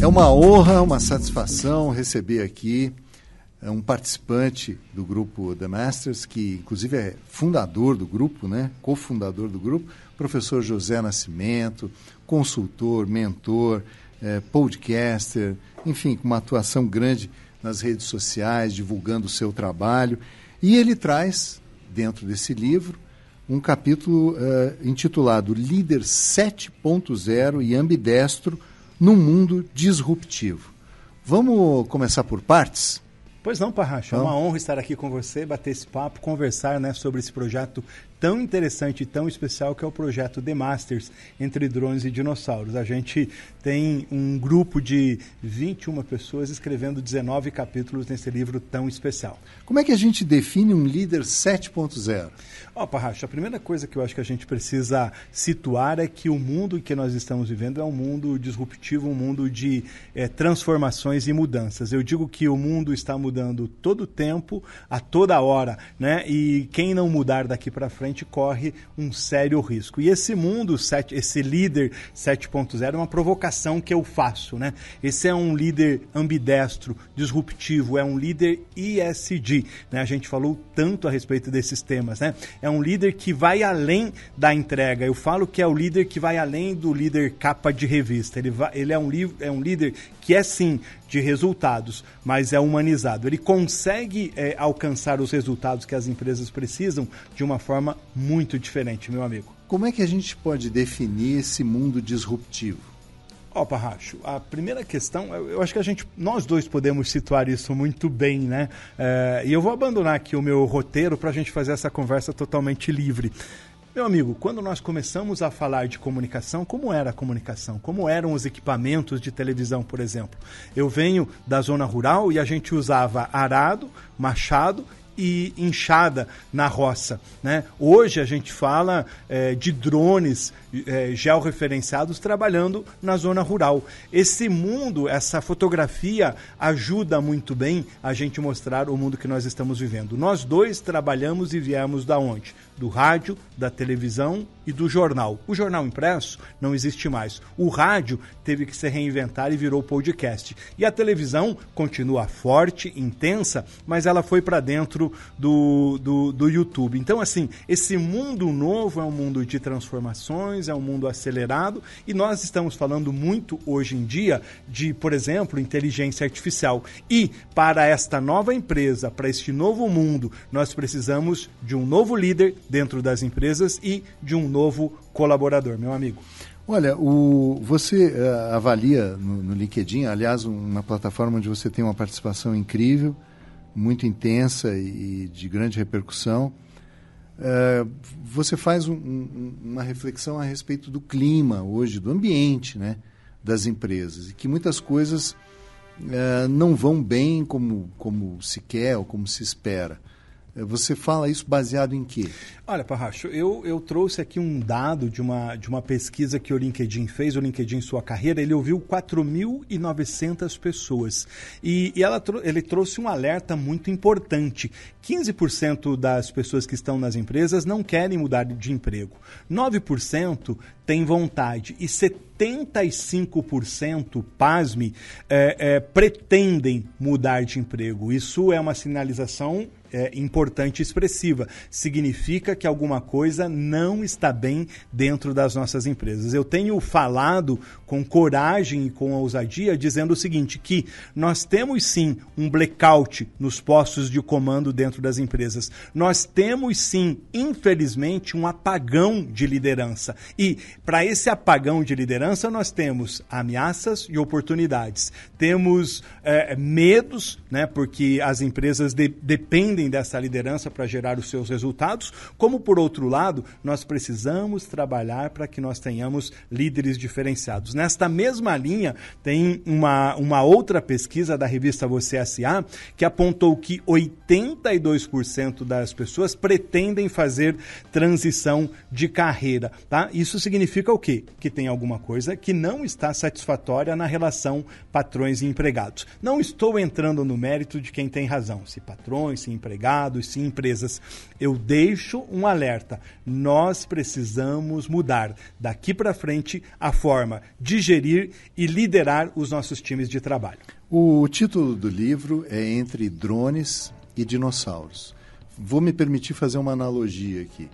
É uma honra, uma satisfação receber aqui é um participante do grupo The Masters, que inclusive é fundador do grupo, né? cofundador do grupo, professor José Nascimento, consultor, mentor, é, podcaster, enfim, com uma atuação grande nas redes sociais, divulgando o seu trabalho. E ele traz, dentro desse livro, um capítulo uh, intitulado Líder 7.0 e Ambidestro no Mundo Disruptivo. Vamos começar por partes? Pois não, Parracho. É uma honra estar aqui com você, bater esse papo, conversar né, sobre esse projeto tão interessante e tão especial que é o projeto The Masters entre drones e dinossauros. A gente tem um grupo de 21 pessoas escrevendo 19 capítulos nesse livro tão especial. Como é que a gente define um líder 7.0? Ó, oh, Parracho, a primeira coisa que eu acho que a gente precisa situar é que o mundo que nós estamos vivendo é um mundo disruptivo, um mundo de é, transformações e mudanças. Eu digo que o mundo está mudando todo o tempo, a toda hora, né? E quem não mudar daqui para frente corre um sério risco. E esse mundo, esse líder 7.0 é uma provocação que eu faço, né? Esse é um líder ambidestro, disruptivo, é um líder ISD, né? A gente falou tanto a respeito desses temas, né? É um líder que vai além da entrega. Eu falo que é o líder que vai além do líder capa de revista. Ele, vai, ele é, um, é um líder que é sim de resultados, mas é humanizado. Ele consegue é, alcançar os resultados que as empresas precisam de uma forma muito diferente, meu amigo. Como é que a gente pode definir esse mundo disruptivo? Ó, oh, Parracho, a primeira questão, eu acho que a gente, nós dois podemos situar isso muito bem, né? É, e eu vou abandonar aqui o meu roteiro para a gente fazer essa conversa totalmente livre. Meu amigo, quando nós começamos a falar de comunicação, como era a comunicação? Como eram os equipamentos de televisão, por exemplo? Eu venho da zona rural e a gente usava arado, machado e inchada na roça. Né? Hoje a gente fala é, de drones é, georreferenciados trabalhando na zona rural. Esse mundo, essa fotografia ajuda muito bem a gente mostrar o mundo que nós estamos vivendo. Nós dois trabalhamos e viemos da onde? Do rádio, da televisão e do jornal. O jornal impresso não existe mais. O rádio teve que se reinventar e virou podcast. E a televisão continua forte, intensa, mas ela foi para dentro do, do, do YouTube. Então, assim, esse mundo novo é um mundo de transformações é um mundo acelerado e nós estamos falando muito hoje em dia de, por exemplo, inteligência artificial. E para esta nova empresa, para este novo mundo, nós precisamos de um novo líder dentro das empresas e de um novo colaborador, meu amigo. Olha, o, você uh, avalia no, no, LinkedIn, aliás, uma plataforma onde você tem uma participação incrível, muito intensa e, e de grande repercussão. É, você faz um, um, uma reflexão a respeito do clima hoje, do ambiente né, das empresas, e que muitas coisas é, não vão bem como, como se quer ou como se espera. É, você fala isso baseado em quê? Olha, Parracho, eu, eu trouxe aqui um dado de uma, de uma pesquisa que o LinkedIn fez, o LinkedIn Sua Carreira, ele ouviu 4.900 pessoas. E, e ela, ele trouxe um alerta muito importante. 15% das pessoas que estão nas empresas não querem mudar de emprego. 9% têm vontade. E 75%, pasme, é, é, pretendem mudar de emprego. Isso é uma sinalização é, importante e expressiva. Significa que alguma coisa não está bem dentro das nossas empresas. Eu tenho falado com coragem e com ousadia dizendo o seguinte, que nós temos sim um blackout nos postos de comando dentro das empresas. Nós temos sim, infelizmente, um apagão de liderança. E para esse apagão de liderança nós temos ameaças e oportunidades. Temos é, medos, né, porque as empresas de, dependem dessa liderança para gerar os seus resultados, como por outro lado, nós precisamos trabalhar para que nós tenhamos líderes diferenciados. Nesta mesma linha, tem uma, uma outra pesquisa da revista Você SA que apontou que 82% das pessoas pretendem fazer transição de carreira. Tá? Isso significa o quê? Que tem alguma coisa coisa que não está satisfatória na relação patrões e empregados. Não estou entrando no mérito de quem tem razão, se patrões, se empregados, se empresas. Eu deixo um alerta. Nós precisamos mudar daqui para frente a forma de gerir e liderar os nossos times de trabalho. O título do livro é Entre Drones e Dinossauros. Vou me permitir fazer uma analogia aqui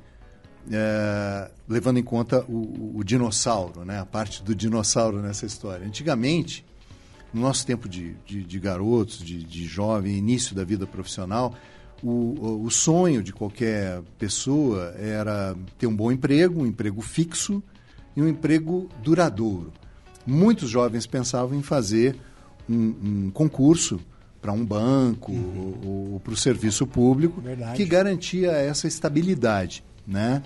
é, levando em conta o, o, dinossauro, né? a parte do dinossauro nessa história. Antigamente, no nosso tempo de, de, de garotos, de, de jovem, início da vida profissional, o, o sonho de qualquer pessoa era ter um bom emprego, um emprego fixo e um emprego duradouro. Muitos jovens pensavam em fazer um, um concurso para um banco uhum. ou, ou para o serviço público Verdade. que garantia essa estabilidade. Né?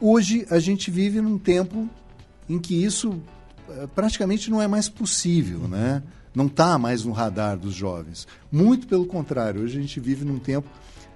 Hoje a gente vive num tempo em que isso eh, praticamente não é mais possível, né? não está mais no radar dos jovens. Muito pelo contrário, hoje a gente vive num tempo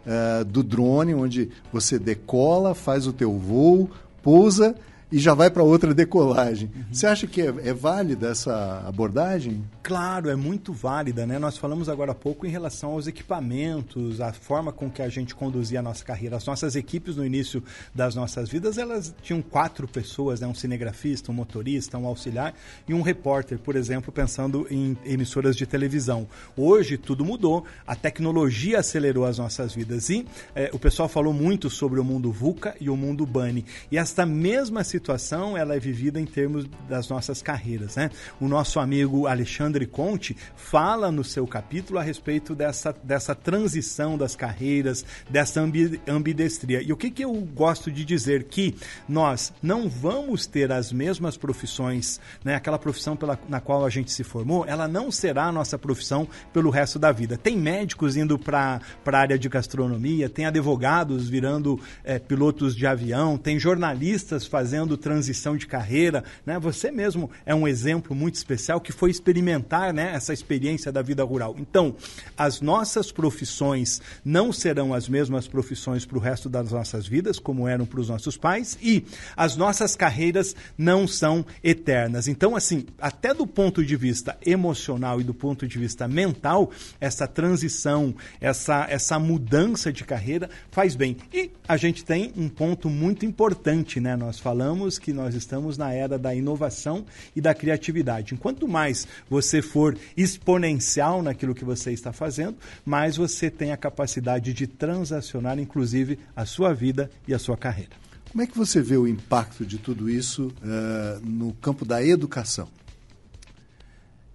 uh, do drone, onde você decola, faz o teu voo, pousa e já vai para outra decolagem. Uhum. Você acha que é, é, válida essa abordagem? Claro, é muito válida. Né? Nós falamos agora há pouco em relação aos equipamentos, a forma com que a gente conduzia a nossa carreira. As nossas equipes no início das nossas vidas, elas tinham quatro pessoas, né? um cinegrafista, um motorista, um auxiliar e um repórter, por exemplo, pensando em emissoras de televisão. Hoje tudo mudou, a tecnologia acelerou as nossas vidas e é, o pessoal falou muito sobre o mundo VUCA e o mundo BANI. E esta mesma situação situação ela é vivida em termos das nossas carreiras. Né? O nosso amigo Alexandre Conte fala no seu capítulo a respeito dessa, dessa transição das carreiras, dessa ambi, ambidestria. E o que, que eu gosto de dizer? Que nós não vamos ter as mesmas profissões, né? aquela profissão pela, na qual a gente se formou, ela não será a nossa profissão pelo resto da vida. Tem médicos indo para a área de gastronomia, tem advogados virando é, pilotos de avião, tem jornalistas fazendo fazendo transição de carreira, né? Você mesmo é um exemplo muito especial que foi experimentar, né, essa experiência da vida rural. Então, as nossas profissões não serão as mesmas profissões para o resto das nossas vidas, como eram para os nossos pais, e as nossas carreiras não são eternas. Então, assim, até do ponto de vista emocional e do ponto de vista mental, essa transição, essa, essa mudança de carreira faz bem. E a gente tem um ponto muito importante, né? Nós falamos falamos que nós estamos na era da inovação e da criatividade. Enquanto mais você for exponencial naquilo que você está fazendo, mais você tem a capacidade de transacionar, inclusive, a sua vida e a sua carreira. Como é que você vê o impacto de tudo isso uh, no campo da educação?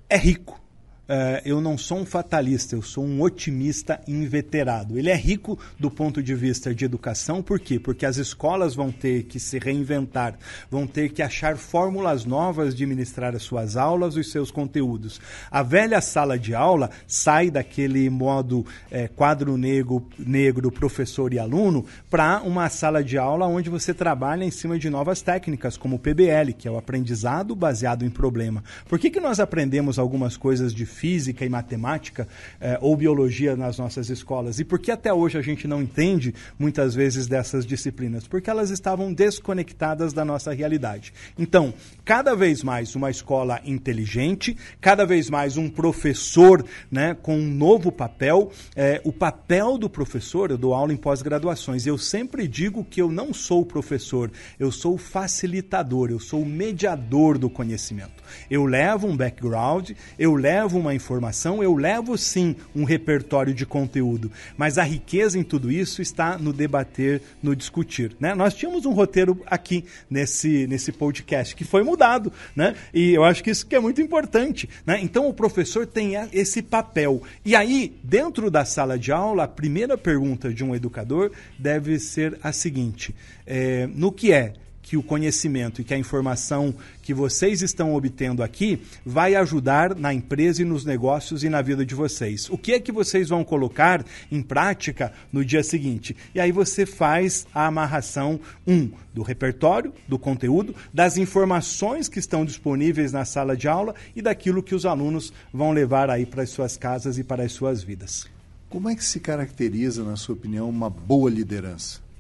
É rico uh, eu não sou um fatalista, eu sou um otimista inveterado. Ele é rico do ponto de vista de educação, por quê? Porque as escolas vão ter que se reinventar, vão ter que achar fórmulas novas de ministrar as suas aulas, os seus conteúdos. A velha sala de aula sai daquele modo é, quadro negro, negro, professor e aluno, para uma sala de aula onde você trabalha em cima de novas técnicas, como o PBL, que é o aprendizado baseado em problema. Por que, que nós aprendemos algumas coisas difíceis? Física e matemática eh, ou biologia nas nossas escolas. E por que até hoje a gente não entende muitas vezes dessas disciplinas? Porque elas estavam desconectadas da nossa realidade. Então, cada vez mais uma escola inteligente, cada vez mais um professor né, com um novo papel. Eh, o papel do professor, eu dou aula em pós-graduações, eu sempre digo que eu não sou professor, eu sou facilitador, eu sou mediador do conhecimento. Eu levo um background, eu levo uma informação, eu levo sim um repertório de conteúdo, mas a riqueza em tudo isso está no debater, no discutir. Né? Nós tínhamos um roteiro aqui nesse, nesse podcast que foi mudado, né? e eu acho que isso que é muito importante. Né? Então o professor tem esse papel. E aí, dentro da sala de aula, a primeira pergunta de um educador deve ser a seguinte: é, no que é que o conhecimento e que a informação que vocês estão obtendo aqui vai ajudar na empresa e nos negócios e na vida de vocês. O que é que vocês vão colocar em prática no dia seguinte? E aí você faz a amarração um do repertório, do conteúdo, das informações que estão disponíveis na sala de aula e daquilo que os alunos vão levar aí para as suas casas e para as suas vidas. Como é que se caracteriza, na sua opinião, uma boa liderança?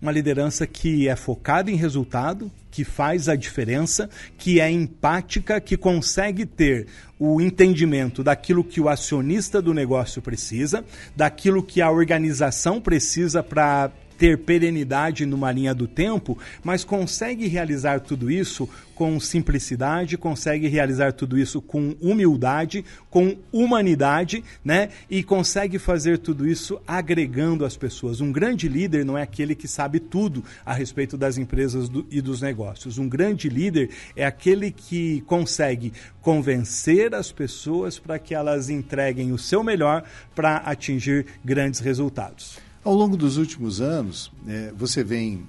Uma liderança que é focada em resultado, que faz a diferença, que é empática, que consegue ter o entendimento daquilo que o acionista do negócio precisa, daquilo que a organização precisa para ter perenidade numa linha do tempo, mas consegue realizar tudo isso com simplicidade, consegue realizar tudo isso com humildade, com humanidade, né? E consegue fazer tudo isso agregando as pessoas. Um grande líder não é aquele que sabe tudo a respeito das empresas do, e dos negócios. Um grande líder é aquele que consegue convencer as pessoas para que elas entreguem o seu melhor para atingir grandes resultados. Ao longo dos últimos anos, é, você vem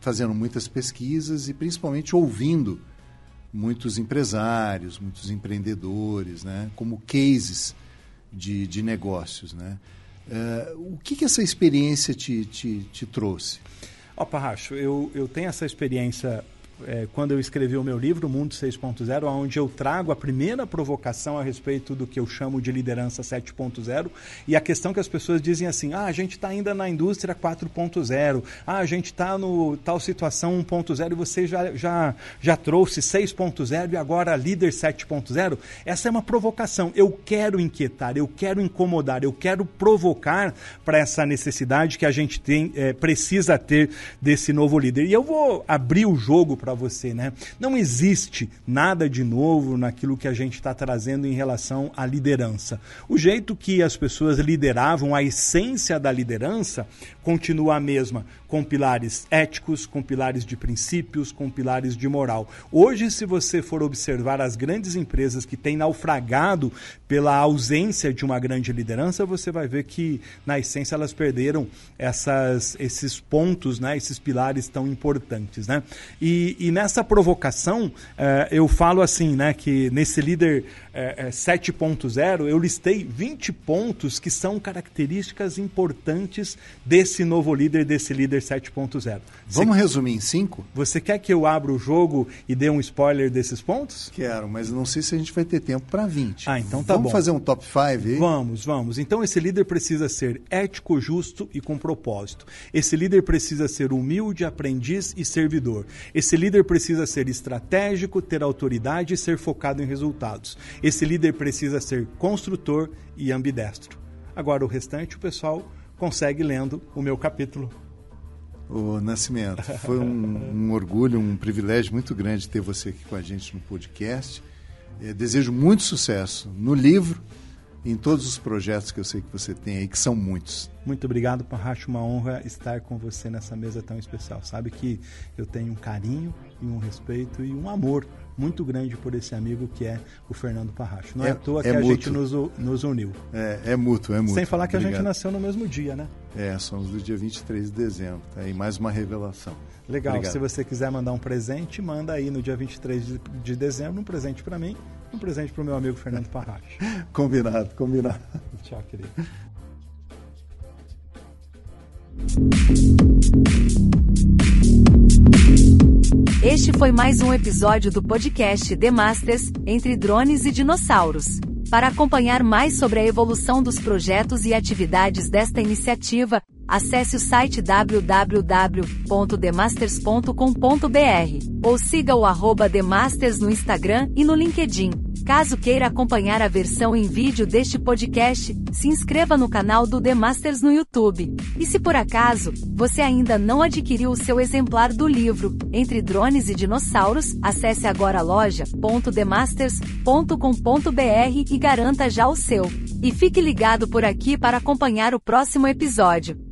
fazendo muitas pesquisas e principalmente ouvindo muitos empresários, muitos empreendedores, né, como cases de, de negócios. Né? É, o que, que essa experiência te, te, te trouxe? Ó, Parracho, eu, eu tenho essa experiência é, quando eu escrevi o meu livro, Mundo 6.0, onde eu trago a primeira provocação a respeito do que eu chamo de liderança 7.0 e a questão que as pessoas dizem assim: ah, a gente está ainda na indústria 4.0, ah, a gente está no tal situação 1.0 e você já, já, já trouxe 6.0 e agora líder 7.0. Essa é uma provocação. Eu quero inquietar, eu quero incomodar, eu quero provocar para essa necessidade que a gente tem, é, precisa ter desse novo líder. E eu vou abrir o jogo para para você, né? Não existe nada de novo naquilo que a gente está trazendo em relação à liderança. O jeito que as pessoas lideravam, a essência da liderança, continua a mesma, com pilares éticos, com pilares de princípios, com pilares de moral. Hoje, se você for observar as grandes empresas que têm naufragado pela ausência de uma grande liderança, você vai ver que, na essência, elas perderam essas, esses pontos, né, esses pilares tão importantes. Né? E, e nessa provocação, eh, eu falo assim, né, que nesse líder eh, eh, 7.0, eu listei 20 pontos que são características importantes desse novo líder, desse líder 7.0. Vamos resumir em cinco? Você quer que eu abra o jogo e dê um spoiler desses pontos? Quero, mas não sei se a gente vai ter tempo para 20. Ah, então tá vamos bom. Vamos fazer um top 5 aí? Vamos, vamos. Então esse líder precisa ser ético, justo e com propósito. Esse líder precisa ser humilde, aprendiz e servidor. Esse líder precisa ser estratégico, ter autoridade e ser focado em resultados. Esse líder precisa ser construtor e ambidestro. Agora o restante o pessoal consegue lendo o meu capítulo. O Nascimento, foi um, um, orgulho, um privilégio muito grande ter você aqui com a gente no podcast. É, desejo muito sucesso no livro em todos os projetos que eu sei que você tem aí, que são muitos. Muito obrigado, Parracho. Uma honra estar com você nessa mesa tão especial. Sabe que eu tenho um carinho e um respeito e um amor muito grande por esse amigo que é o Fernando Parracho. Não é, é à toa é que mútuo. a gente nos, nos uniu. É, é mútuo, é mútuo. Sem falar que Obrigado. a gente nasceu no mesmo dia, né? É, somos do dia 23 de dezembro. Tá aí mais uma revelação. Legal. Obrigado. Se você quiser mandar um presente, manda aí no dia 23 de, de dezembro um presente para mim, um presente para o meu amigo Fernando Parracho. combinado, combinado. Tchau, querido. Este foi mais um episódio do podcast The Masters Entre Drones e Dinossauros. Para acompanhar mais sobre a evolução dos projetos e atividades desta iniciativa, acesse o site www.demasters.com.br ou siga o arroba Demasters no Instagram e no LinkedIn. Caso queira acompanhar a versão em vídeo deste podcast, se inscreva no canal do The Masters no YouTube. E se por acaso, você ainda não adquiriu o seu exemplar do livro Entre Drones e Dinossauros, acesse agora loja.themasters.com.br e garanta já o seu. E fique ligado por aqui para acompanhar o próximo episódio.